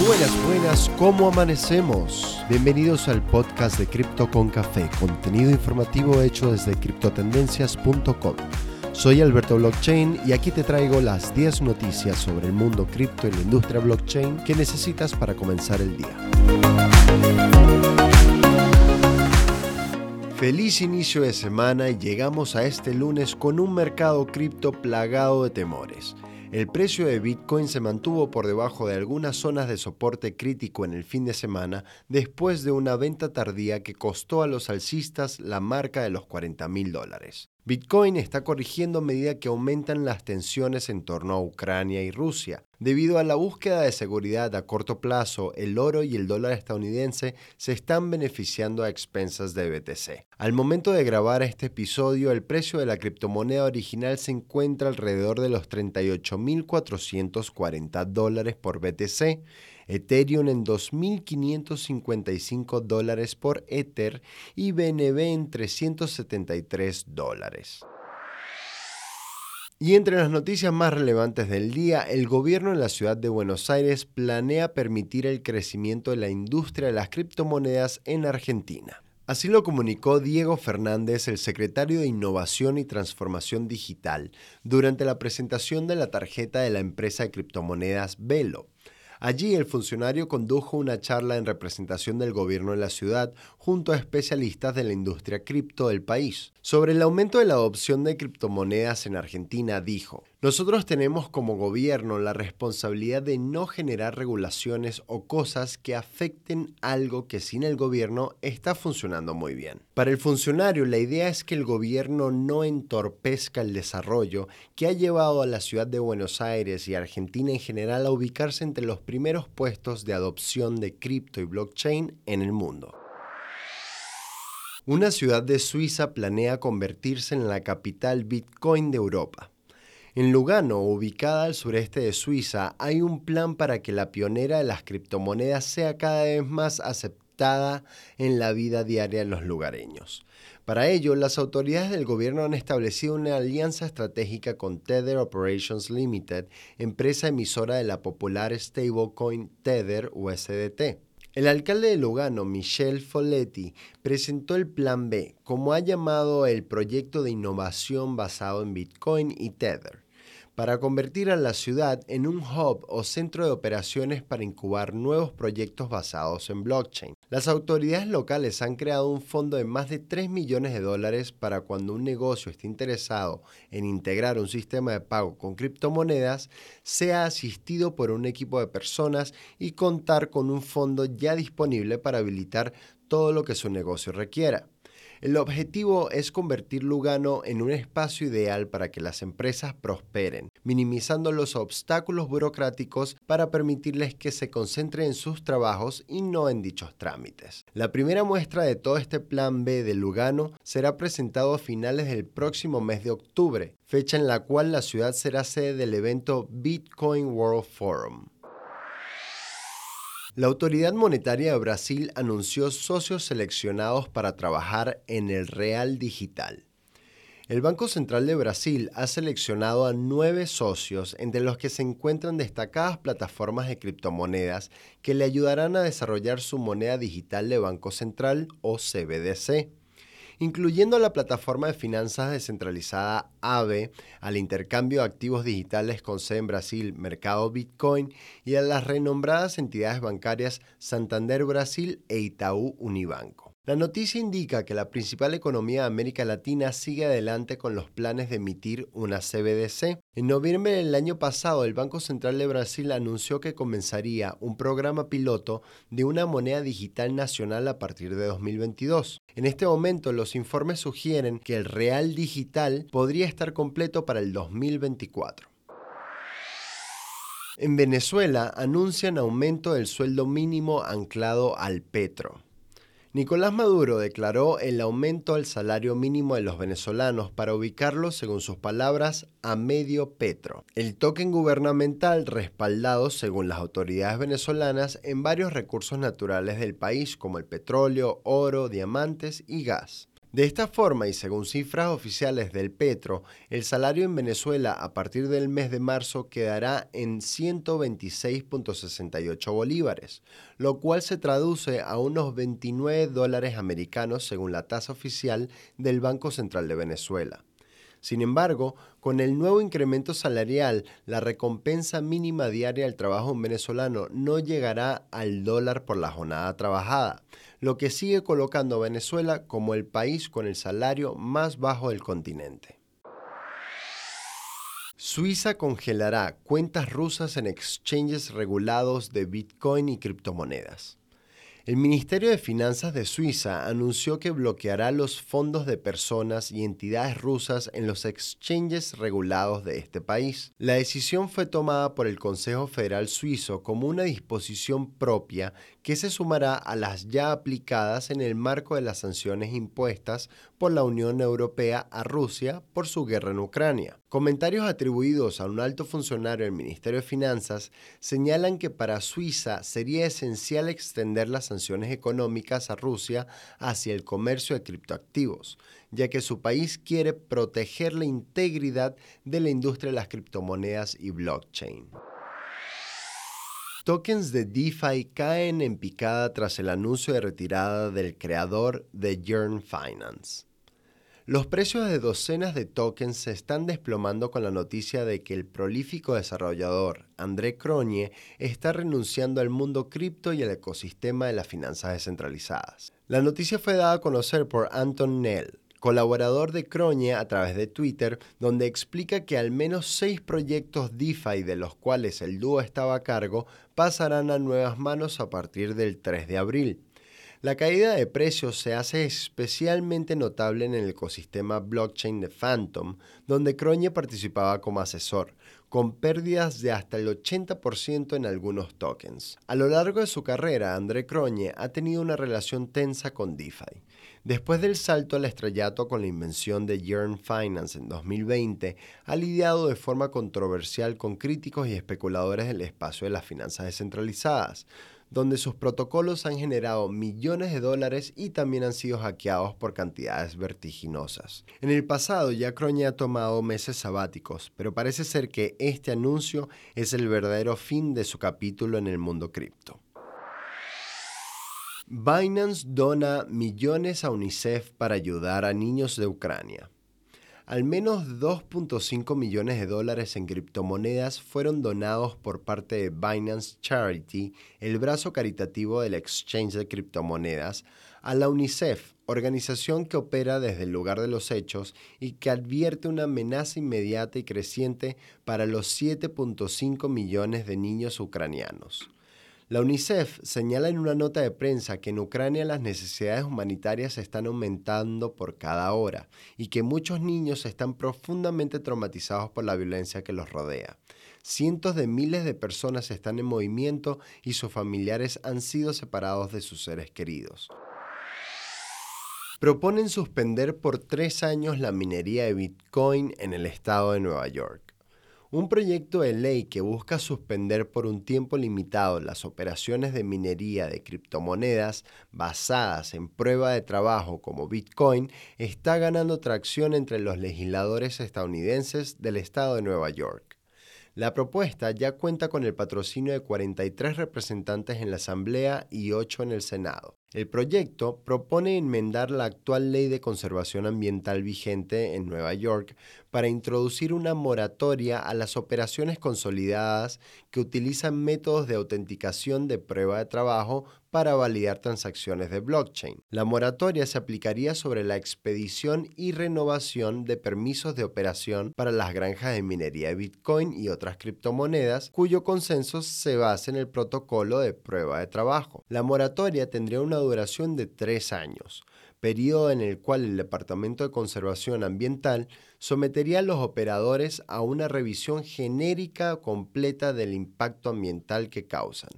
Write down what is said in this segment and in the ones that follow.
Buenas, buenas, ¿cómo amanecemos? Bienvenidos al podcast de Cripto con Café, contenido informativo hecho desde criptotendencias.com. Soy Alberto Blockchain y aquí te traigo las 10 noticias sobre el mundo cripto y la industria blockchain que necesitas para comenzar el día. Feliz inicio de semana y llegamos a este lunes con un mercado cripto plagado de temores. El precio de Bitcoin se mantuvo por debajo de algunas zonas de soporte crítico en el fin de semana después de una venta tardía que costó a los alcistas la marca de los 40 mil dólares. Bitcoin está corrigiendo a medida que aumentan las tensiones en torno a Ucrania y Rusia. Debido a la búsqueda de seguridad a corto plazo, el oro y el dólar estadounidense se están beneficiando a expensas de BTC. Al momento de grabar este episodio, el precio de la criptomoneda original se encuentra alrededor de los 38.440 dólares por BTC Ethereum en 2.555 dólares por Ether y BNB en 373 dólares. Y entre las noticias más relevantes del día, el gobierno en la ciudad de Buenos Aires planea permitir el crecimiento de la industria de las criptomonedas en Argentina. Así lo comunicó Diego Fernández, el secretario de Innovación y Transformación Digital, durante la presentación de la tarjeta de la empresa de criptomonedas Velo. Allí el funcionario condujo una charla en representación del gobierno en la ciudad junto a especialistas de la industria cripto del país. Sobre el aumento de la adopción de criptomonedas en Argentina dijo, nosotros tenemos como gobierno la responsabilidad de no generar regulaciones o cosas que afecten algo que sin el gobierno está funcionando muy bien. Para el funcionario, la idea es que el gobierno no entorpezca el desarrollo que ha llevado a la ciudad de Buenos Aires y Argentina en general a ubicarse entre los primeros puestos de adopción de cripto y blockchain en el mundo. Una ciudad de Suiza planea convertirse en la capital Bitcoin de Europa. En Lugano, ubicada al sureste de Suiza, hay un plan para que la pionera de las criptomonedas sea cada vez más aceptada en la vida diaria de los lugareños. Para ello, las autoridades del gobierno han establecido una alianza estratégica con Tether Operations Limited, empresa emisora de la popular stablecoin Tether USDT. El alcalde de Lugano, Michel Folletti, presentó el Plan B, como ha llamado el proyecto de innovación basado en Bitcoin y Tether para convertir a la ciudad en un hub o centro de operaciones para incubar nuevos proyectos basados en blockchain. Las autoridades locales han creado un fondo de más de 3 millones de dólares para cuando un negocio esté interesado en integrar un sistema de pago con criptomonedas, sea asistido por un equipo de personas y contar con un fondo ya disponible para habilitar todo lo que su negocio requiera. El objetivo es convertir Lugano en un espacio ideal para que las empresas prosperen, minimizando los obstáculos burocráticos para permitirles que se concentren en sus trabajos y no en dichos trámites. La primera muestra de todo este plan B de Lugano será presentado a finales del próximo mes de octubre, fecha en la cual la ciudad será sede del evento Bitcoin World Forum. La Autoridad Monetaria de Brasil anunció socios seleccionados para trabajar en el Real Digital. El Banco Central de Brasil ha seleccionado a nueve socios, entre los que se encuentran destacadas plataformas de criptomonedas que le ayudarán a desarrollar su moneda digital de Banco Central o CBDC incluyendo la plataforma de finanzas descentralizada AVE, al intercambio de activos digitales con sede en Brasil, Mercado Bitcoin, y a las renombradas entidades bancarias Santander Brasil e Itaú Unibanco. La noticia indica que la principal economía de América Latina sigue adelante con los planes de emitir una CBDC. En noviembre del año pasado, el Banco Central de Brasil anunció que comenzaría un programa piloto de una moneda digital nacional a partir de 2022. En este momento, los informes sugieren que el real digital podría estar completo para el 2024. En Venezuela anuncian aumento del sueldo mínimo anclado al petro. Nicolás Maduro declaró el aumento al salario mínimo de los venezolanos para ubicarlo, según sus palabras, a medio petro. El token gubernamental respaldado, según las autoridades venezolanas, en varios recursos naturales del país como el petróleo, oro, diamantes y gas. De esta forma, y según cifras oficiales del Petro, el salario en Venezuela a partir del mes de marzo quedará en 126.68 bolívares, lo cual se traduce a unos 29 dólares americanos según la tasa oficial del Banco Central de Venezuela. Sin embargo, con el nuevo incremento salarial, la recompensa mínima diaria del trabajo venezolano no llegará al dólar por la jornada trabajada, lo que sigue colocando a Venezuela como el país con el salario más bajo del continente. Suiza congelará cuentas rusas en exchanges regulados de Bitcoin y criptomonedas. El Ministerio de Finanzas de Suiza anunció que bloqueará los fondos de personas y entidades rusas en los exchanges regulados de este país. La decisión fue tomada por el Consejo Federal Suizo como una disposición propia que se sumará a las ya aplicadas en el marco de las sanciones impuestas por la Unión Europea a Rusia por su guerra en Ucrania. Comentarios atribuidos a un alto funcionario del Ministerio de Finanzas señalan que para Suiza sería esencial extender las sanciones económicas a Rusia hacia el comercio de criptoactivos, ya que su país quiere proteger la integridad de la industria de las criptomonedas y blockchain. Tokens de DeFi caen en picada tras el anuncio de retirada del creador de Yearn Finance. Los precios de docenas de tokens se están desplomando con la noticia de que el prolífico desarrollador André Cronje está renunciando al mundo cripto y al ecosistema de las finanzas descentralizadas. La noticia fue dada a conocer por Anton Nell, colaborador de Croñe a través de Twitter, donde explica que al menos seis proyectos DeFi de los cuales el dúo estaba a cargo pasarán a nuevas manos a partir del 3 de abril. La caída de precios se hace especialmente notable en el ecosistema blockchain de Phantom, donde Croñe participaba como asesor, con pérdidas de hasta el 80% en algunos tokens. A lo largo de su carrera, André Croñe ha tenido una relación tensa con DeFi. Después del salto al estrellato con la invención de Yearn Finance en 2020, ha lidiado de forma controversial con críticos y especuladores del espacio de las finanzas descentralizadas, donde sus protocolos han generado millones de dólares y también han sido hackeados por cantidades vertiginosas. En el pasado ya Croña ha tomado meses sabáticos, pero parece ser que este anuncio es el verdadero fin de su capítulo en el mundo cripto. Binance dona millones a UNICEF para ayudar a niños de Ucrania. Al menos 2.5 millones de dólares en criptomonedas fueron donados por parte de Binance Charity, el brazo caritativo del exchange de criptomonedas, a la UNICEF, organización que opera desde el lugar de los hechos y que advierte una amenaza inmediata y creciente para los 7.5 millones de niños ucranianos. La UNICEF señala en una nota de prensa que en Ucrania las necesidades humanitarias están aumentando por cada hora y que muchos niños están profundamente traumatizados por la violencia que los rodea. Cientos de miles de personas están en movimiento y sus familiares han sido separados de sus seres queridos. Proponen suspender por tres años la minería de Bitcoin en el estado de Nueva York. Un proyecto de ley que busca suspender por un tiempo limitado las operaciones de minería de criptomonedas basadas en prueba de trabajo como Bitcoin está ganando tracción entre los legisladores estadounidenses del estado de Nueva York. La propuesta ya cuenta con el patrocinio de 43 representantes en la Asamblea y 8 en el Senado. El proyecto propone enmendar la actual ley de conservación ambiental vigente en Nueva York para introducir una moratoria a las operaciones consolidadas que utilizan métodos de autenticación de prueba de trabajo para validar transacciones de blockchain. La moratoria se aplicaría sobre la expedición y renovación de permisos de operación para las granjas de minería de Bitcoin y otras criptomonedas cuyo consenso se basa en el protocolo de prueba de trabajo. La moratoria tendría una duración de tres años, periodo en el cual el Departamento de Conservación Ambiental sometería a los operadores a una revisión genérica completa del impacto ambiental que causan.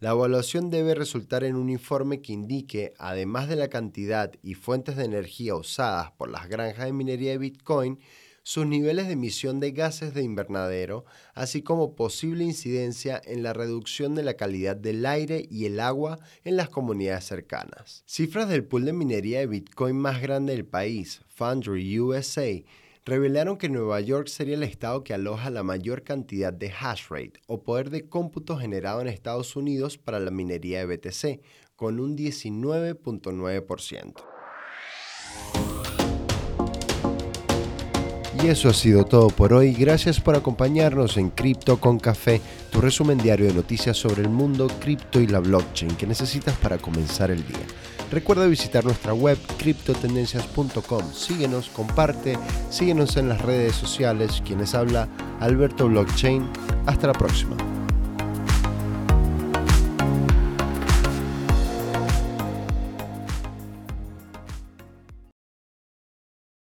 La evaluación debe resultar en un informe que indique, además de la cantidad y fuentes de energía usadas por las granjas de minería de Bitcoin, sus niveles de emisión de gases de invernadero, así como posible incidencia en la reducción de la calidad del aire y el agua en las comunidades cercanas. Cifras del pool de minería de Bitcoin más grande del país, Foundry USA, revelaron que Nueva York sería el estado que aloja la mayor cantidad de hash rate o poder de cómputo generado en Estados Unidos para la minería de BTC, con un 19.9%. Y eso ha sido todo por hoy. Gracias por acompañarnos en Cripto con Café, tu resumen diario de noticias sobre el mundo cripto y la blockchain que necesitas para comenzar el día. Recuerda visitar nuestra web criptotendencias.com. Síguenos, comparte, síguenos en las redes sociales. Quienes habla Alberto Blockchain. Hasta la próxima.